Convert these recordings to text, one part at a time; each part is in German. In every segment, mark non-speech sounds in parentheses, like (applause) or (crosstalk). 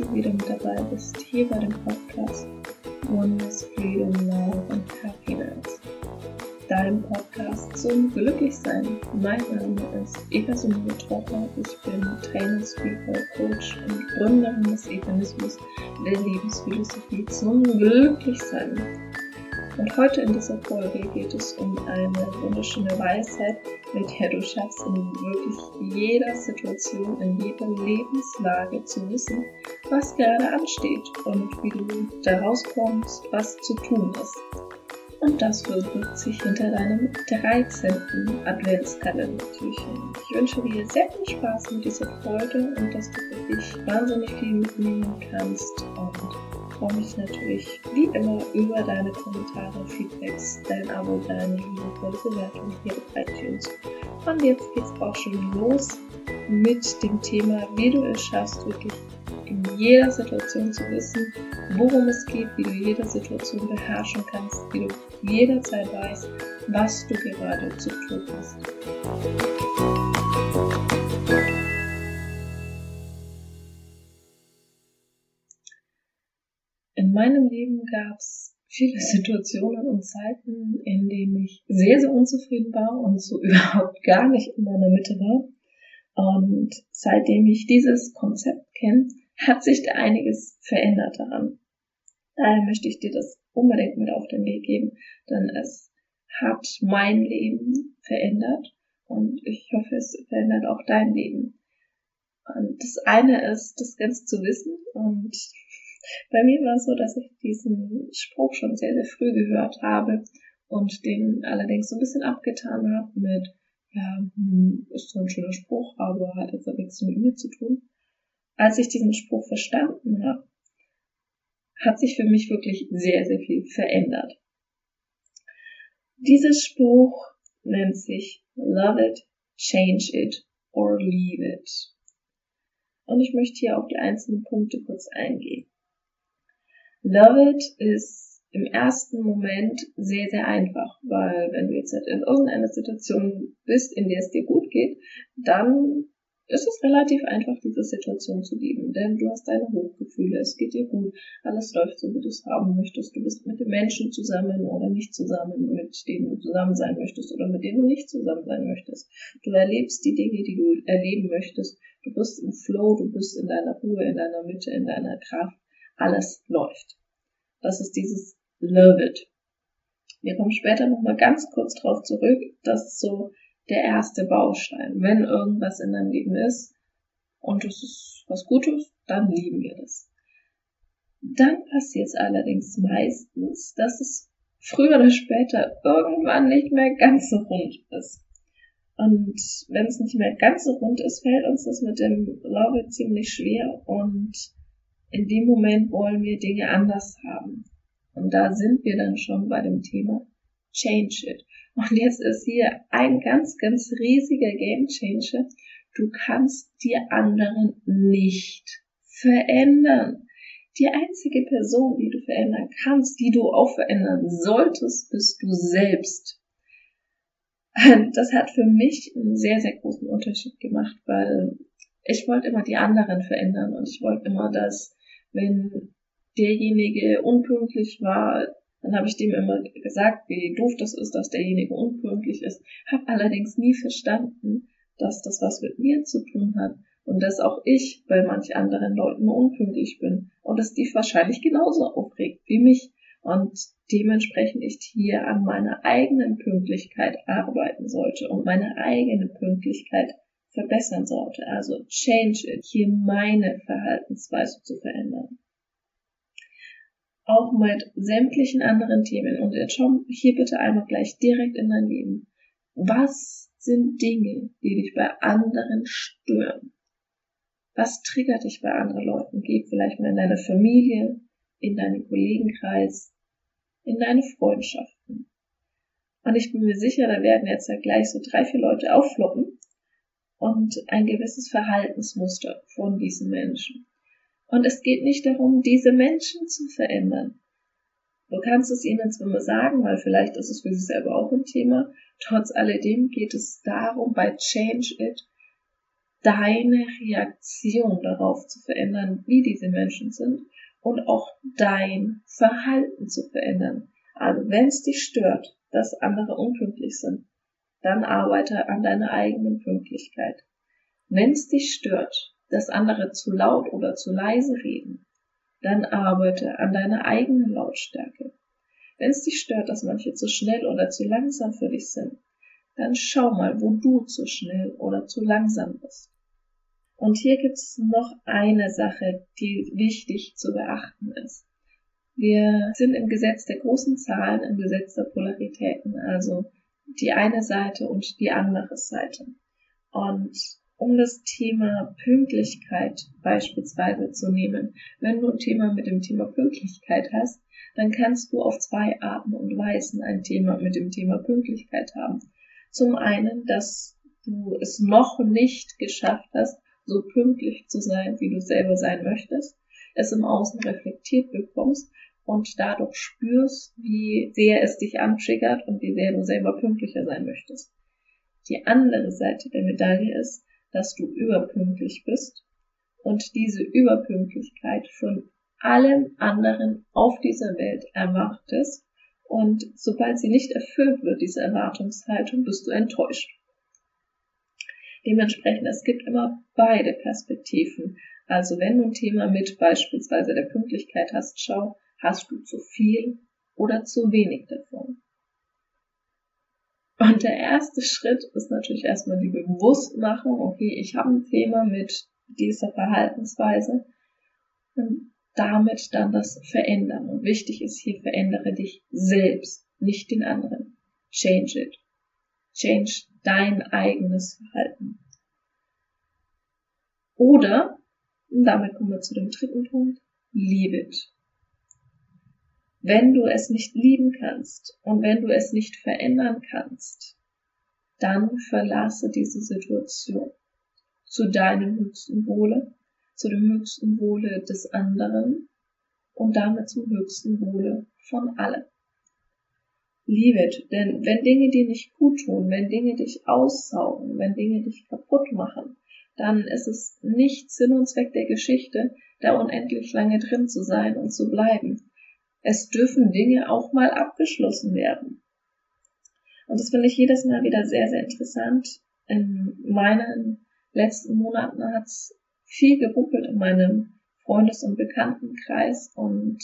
du wieder mit dabei bist hier bei dem Podcast Oneness, Freedom, Love and Happiness. Dein Podcast zum Glücklichsein. Mein Name ist Eva Sumire Trotter. Ich bin Trainer, Speaker, Coach und Gründerin des Evanismus der Lebensphilosophie zum Glücklichsein. Und heute in dieser Folge geht es um eine wunderschöne Weisheit, mit der du schaffst, in wirklich jeder Situation, in jeder Lebenslage zu wissen, was gerade ansteht und wie du da rauskommst, was zu tun ist. Und das verbirgt sich hinter deinem 13. Adventskalender-Türchen. Ich wünsche dir sehr viel Spaß mit dieser Folge und dass du für dich wahnsinnig viel mitnehmen kannst und freue mich natürlich wie immer über deine Kommentare, Feedbacks, dein Abo, deine liebevolle Bewertung hier bei iTunes. Und jetzt geht's auch schon los mit dem Thema, wie du es schaffst, wirklich in jeder Situation zu wissen, worum es geht, wie du jede Situation beherrschen kannst, wie du jederzeit weißt, was du gerade zu tun hast. Meinem Leben gab es viele (laughs) Situationen und Zeiten, in denen ich sehr, sehr unzufrieden war und so (laughs) überhaupt gar nicht in meiner Mitte war. Und seitdem ich dieses Konzept kenne, hat sich da einiges verändert daran. Daher möchte ich dir das unbedingt mit auf den Weg geben, denn es hat mein Leben verändert und ich hoffe, es verändert auch dein Leben. Und das eine ist, das ganz zu wissen und bei mir war es so, dass ich diesen Spruch schon sehr, sehr früh gehört habe und den allerdings so ein bisschen abgetan habe mit, ja, hm, ist so ein schöner Spruch, aber hat jetzt aber nichts mit mir zu tun. Als ich diesen Spruch verstanden habe, hat sich für mich wirklich sehr, sehr viel verändert. Dieser Spruch nennt sich Love it, change it or leave it. Und ich möchte hier auf die einzelnen Punkte kurz eingehen. Love it ist im ersten Moment sehr, sehr einfach, weil wenn du jetzt halt in irgendeiner Situation bist, in der es dir gut geht, dann ist es relativ einfach, diese Situation zu lieben, denn du hast deine Hochgefühle, es geht dir gut, alles läuft so, wie du es haben möchtest, du bist mit den Menschen zusammen oder nicht zusammen, mit denen du zusammen sein möchtest oder mit denen du nicht zusammen sein möchtest. Du erlebst die Dinge, die du erleben möchtest, du bist im Flow, du bist in deiner Ruhe, in deiner Mitte, in deiner Kraft, alles läuft. Das ist dieses Love it. Wir kommen später nochmal ganz kurz drauf zurück. Das ist so der erste Baustein. Wenn irgendwas in deinem Leben ist und es ist was Gutes, dann lieben wir das. Dann passiert es allerdings meistens, dass es früher oder später irgendwann nicht mehr ganz so rund ist. Und wenn es nicht mehr ganz so rund ist, fällt uns das mit dem Love ziemlich schwer und in dem Moment wollen wir Dinge anders haben. Und da sind wir dann schon bei dem Thema Change It. Und jetzt ist hier ein ganz, ganz riesiger Game Changer. Du kannst die anderen nicht verändern. Die einzige Person, die du verändern kannst, die du auch verändern solltest, bist du selbst. (laughs) Das hat für mich einen sehr, sehr großen Unterschied gemacht, weil ich wollte immer die anderen verändern und ich wollte immer, dass wenn derjenige unpünktlich war, dann habe ich dem immer gesagt, wie doof das ist, dass derjenige unpünktlich ist, habe allerdings nie verstanden, dass das was mit mir zu tun hat und dass auch ich bei manch anderen Leuten unpünktlich bin und dass die wahrscheinlich genauso aufregt wie mich und dementsprechend ich hier an meiner eigenen Pünktlichkeit arbeiten sollte und meine eigene Pünktlichkeit verbessern sollte. Also change it, hier meine Verhaltensweise zu verändern. Auch mit sämtlichen anderen Themen. Und jetzt schau hier bitte einmal gleich direkt in dein Leben. Was sind Dinge, die dich bei anderen stören? Was triggert dich bei anderen Leuten? Geh vielleicht mal in deine Familie, in deinen Kollegenkreis, in deine Freundschaften. Und ich bin mir sicher, da werden jetzt ja gleich so drei, vier Leute auffloppen, und ein gewisses Verhaltensmuster von diesen Menschen. Und es geht nicht darum, diese Menschen zu verändern. Du kannst es ihnen zwar sagen, weil vielleicht ist es für sie selber auch ein Thema. Trotz alledem geht es darum, bei Change It deine Reaktion darauf zu verändern, wie diese Menschen sind und auch dein Verhalten zu verändern. Also wenn es dich stört, dass andere unpünktlich sind, dann arbeite an deiner eigenen Pünktlichkeit. Wenn es dich stört, dass andere zu laut oder zu leise reden, dann arbeite an deiner eigenen Lautstärke. Wenn es dich stört, dass manche zu schnell oder zu langsam für dich sind, dann schau mal, wo du zu schnell oder zu langsam bist. Und hier gibt es noch eine Sache, die wichtig zu beachten ist. Wir sind im Gesetz der großen Zahlen, im Gesetz der Polaritäten, also die eine Seite und die andere Seite. Und um das Thema Pünktlichkeit beispielsweise zu nehmen, wenn du ein Thema mit dem Thema Pünktlichkeit hast, dann kannst du auf zwei Arten und Weisen ein Thema mit dem Thema Pünktlichkeit haben. Zum einen, dass du es noch nicht geschafft hast, so pünktlich zu sein, wie du selber sein möchtest, es im Außen reflektiert bekommst und dadurch spürst, wie sehr es dich antriggert und wie sehr du selber pünktlicher sein möchtest. Die andere Seite der Medaille ist, dass du überpünktlich bist und diese Überpünktlichkeit von allen anderen auf dieser Welt erwartest und sobald sie nicht erfüllt wird, diese Erwartungshaltung, bist du enttäuscht. Dementsprechend, es gibt immer beide Perspektiven. Also wenn du ein Thema mit beispielsweise der Pünktlichkeit hast, schau, hast du zu viel oder zu wenig davon. Und der erste Schritt ist natürlich erstmal die Bewusstmachung, okay, ich habe ein Thema mit dieser Verhaltensweise und damit dann das Verändern. Und wichtig ist hier, verändere dich selbst, nicht den anderen. Change it. Change dein eigenes Verhalten. Oder, und damit kommen wir zu dem dritten Punkt, leave it. Wenn du es nicht lieben kannst und wenn du es nicht verändern kannst, dann verlasse diese Situation zu deinem höchsten Wohle, zu dem höchsten Wohle des anderen und damit zum höchsten Wohle von allen. Leave it, denn wenn Dinge dir nicht gut tun, wenn Dinge dich aussaugen, wenn Dinge dich kaputt machen, dann ist es nicht Sinn und Zweck der Geschichte, da unendlich lange drin zu sein und zu bleiben es dürfen Dinge auch mal abgeschlossen werden. Und das finde ich jedes Mal wieder sehr, sehr interessant. In meinen letzten Monaten hat es viel geruppelt in meinem Freundes- und Bekanntenkreis und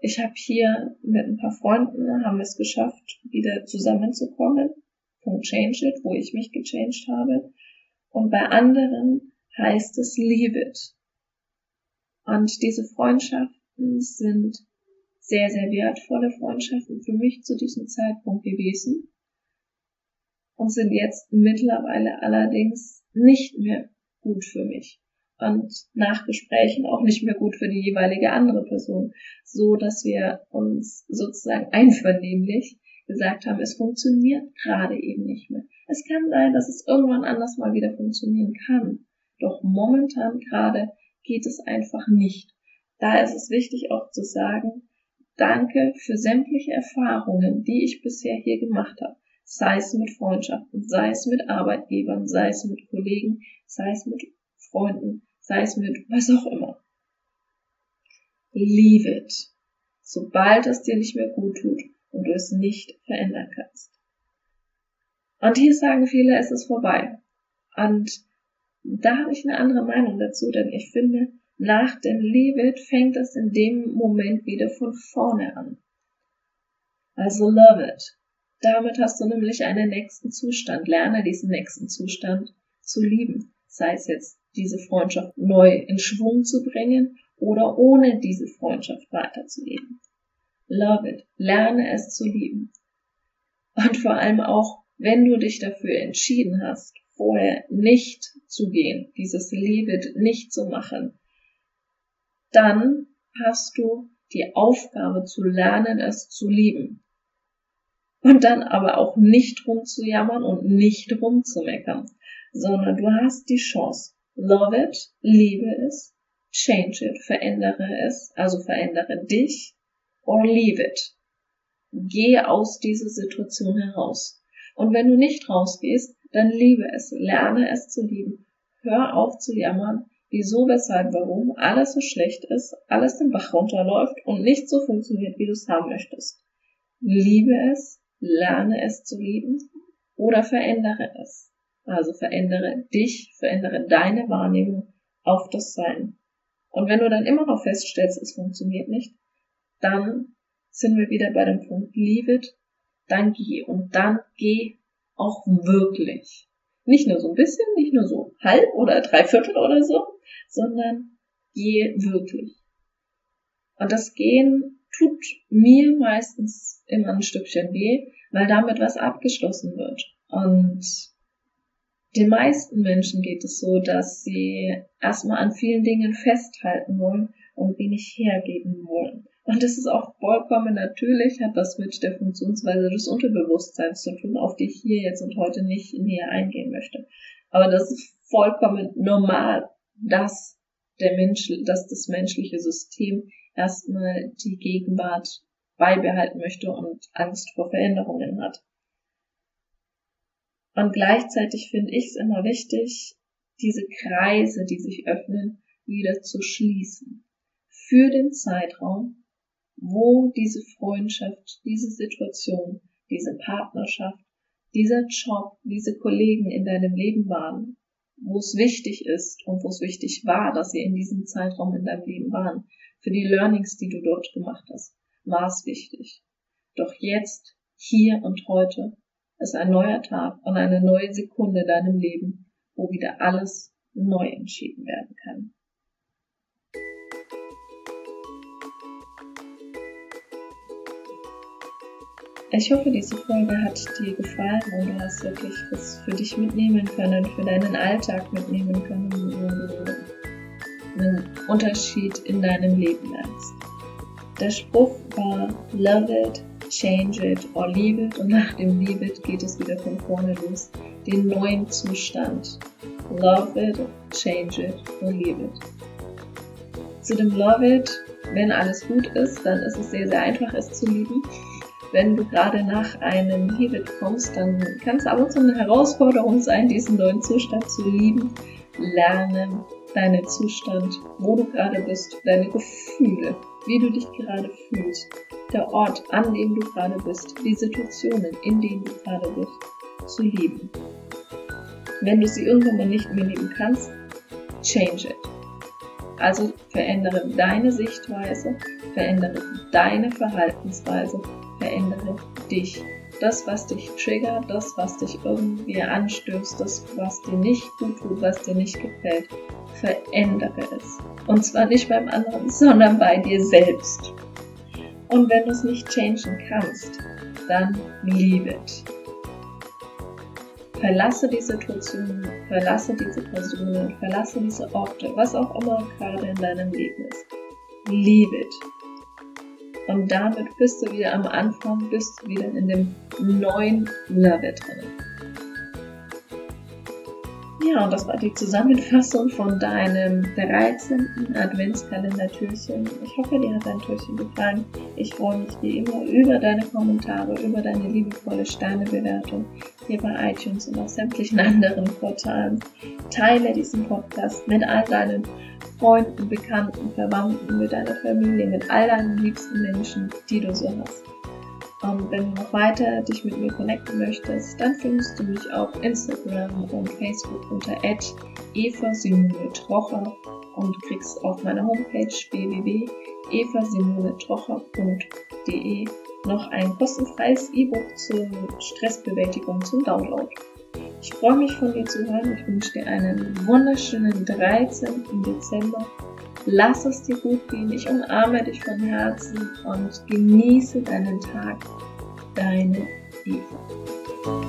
ich habe hier mit ein paar Freunden haben es geschafft, wieder zusammenzukommen. Von Change It, wo ich mich gechanged habe. Und bei anderen heißt es Leave It. Und diese Freundschaften sind sehr, sehr wertvolle Freundschaften für mich zu diesem Zeitpunkt gewesen und sind jetzt mittlerweile allerdings nicht mehr gut für mich und nach Gesprächen auch nicht mehr gut für die jeweilige andere Person, so dass wir uns sozusagen einvernehmlich gesagt haben, es funktioniert gerade eben nicht mehr. Es kann sein, dass es irgendwann anders mal wieder funktionieren kann, doch momentan gerade geht es einfach nicht. Da ist es wichtig auch zu sagen, Danke für sämtliche Erfahrungen, die ich bisher hier gemacht habe, sei es mit Freundschaften, sei es mit Arbeitgebern, sei es mit Kollegen, sei es mit Freunden, sei es mit was auch immer. Leave it, sobald es dir nicht mehr gut tut und du es nicht verändern kannst. Und hier sagen viele, es ist vorbei. Und da habe ich eine andere Meinung dazu, denn ich finde, nach dem Leave It fängt es in dem Moment wieder von vorne an. Also love it. Damit hast du nämlich einen nächsten Zustand. Lerne diesen nächsten Zustand zu lieben. Sei es jetzt diese Freundschaft neu in Schwung zu bringen oder ohne diese Freundschaft weiterzuleben. Love it. Lerne es zu lieben. Und vor allem auch, wenn du dich dafür entschieden hast, vorher nicht zu gehen, dieses Leave it nicht zu machen, dann hast du die Aufgabe zu lernen, es zu lieben. Und dann aber auch nicht rumzujammern und nicht rumzumeckern, sondern du hast die Chance. Love it, liebe es, change it, verändere es, also verändere dich or leave it. Geh aus dieser Situation heraus. Und wenn du nicht rausgehst, dann liebe es, lerne es zu lieben. hör auf zu jammern, wieso, weshalb, warum alles so schlecht ist, alles den Bach runterläuft und nicht so funktioniert, wie du es haben möchtest. Liebe es, lerne es zu lieben oder verändere es. Also verändere dich, verändere deine Wahrnehmung auf das Sein. Und wenn du dann immer noch feststellst, es funktioniert nicht, dann sind wir wieder bei dem Punkt, leave it, dann geh. Und dann geh auch wirklich. Nicht nur so ein bisschen, nicht nur so halb oder drei Viertel oder so, sondern geh wirklich. Und das Gehen tut mir meistens immer ein Stückchen weh, weil damit was abgeschlossen wird. Und den meisten Menschen geht es so, dass sie erstmal an vielen Dingen festhalten wollen und wenig hergeben wollen. Und das ist auch vollkommen natürlich, hat das mit der Funktionsweise des Unterbewusstseins zu tun, auf die ich hier jetzt und heute nicht näher eingehen möchte. Aber das ist vollkommen normal, dass der Mensch, dass das menschliche System erstmal die Gegenwart beibehalten möchte und Angst vor Veränderungen hat. Und gleichzeitig finde ich es immer wichtig, diese Kreise, die sich öffnen, wieder zu schließen. Für den Zeitraum, wo diese Freundschaft, diese Situation, diese Partnerschaft, dieser Job, diese Kollegen in deinem Leben waren, wo es wichtig ist und wo es wichtig war, dass sie in diesem Zeitraum in deinem Leben waren, für die Learnings, die du dort gemacht hast, war es wichtig. Doch jetzt, hier und heute ist ein neuer Tag und eine neue Sekunde in deinem Leben, wo wieder alles neu entschieden werden kann. Ich hoffe, diese Folge hat dir gefallen und du hast wirklich was für dich mitnehmen können, für deinen Alltag mitnehmen können, wo du einen Unterschied in deinem Leben merkst. Der Spruch war Love it, change it or leave it und nach dem Leave it geht es wieder von vorne los. Den neuen Zustand. Love it, change it or leave it. Zu dem Love it, wenn alles gut ist, dann ist es sehr, sehr einfach, es zu lieben wenn du gerade nach einem Hebet kommst, dann kann es ab und zu eine Herausforderung sein, diesen neuen Zustand zu lieben. Lerne deinen Zustand, wo du gerade bist, deine Gefühle, wie du dich gerade fühlst, der Ort, an dem du gerade bist, die Situationen, in denen du gerade bist, zu lieben. Wenn du sie irgendwann mal nicht mehr lieben kannst, change it. Also verändere deine Sichtweise, verändere deine Verhaltensweise, verändere dich. Das, was dich triggert, das, was dich irgendwie anstößt, das, was dir nicht gut tut, was dir nicht gefällt, verändere es. Und zwar nicht beim anderen, (laughs) sondern bei dir selbst. Und wenn du es nicht changen kannst, dann leave it. Verlasse die Situation, verlasse diese Personen, verlasse diese Orte, was auch immer gerade in deinem Leben ist. Leave it. Und damit bist du wieder am Anfang, bist du wieder in dem neuen Level drin. Ja, und das war die Zusammenfassung von deinem 13. Adventskalender-Türchen. Ich hoffe, dir hat dein Türchen gefallen. Ich freue mich wie immer über deine Kommentare, über deine liebevolle Sternebewertung hier bei iTunes und auf sämtlichen (laughs) anderen Portalen. Teile diesen Podcast mit all deinen Freunden, Bekannten, Verwandten, mit deiner Familie, mit all deinen liebsten Menschen, die du so hast. Und wenn du noch weiter dich mit mir connecten möchtest, dann findest du mich auf Instagram und Facebook unter Eva Simone Trocher und kriegst auf meiner Homepage www.evasimonetrocher.de noch ein kostenfreies E-Book zur Stressbewältigung zum Download. Ich freue mich von dir zu hören. Ich wünsche dir einen wunderschönen 13. Dezember. Lass es dir gut gehen. Ich umarme dich von Herzen und genieße deinen Tag. Deine Eva.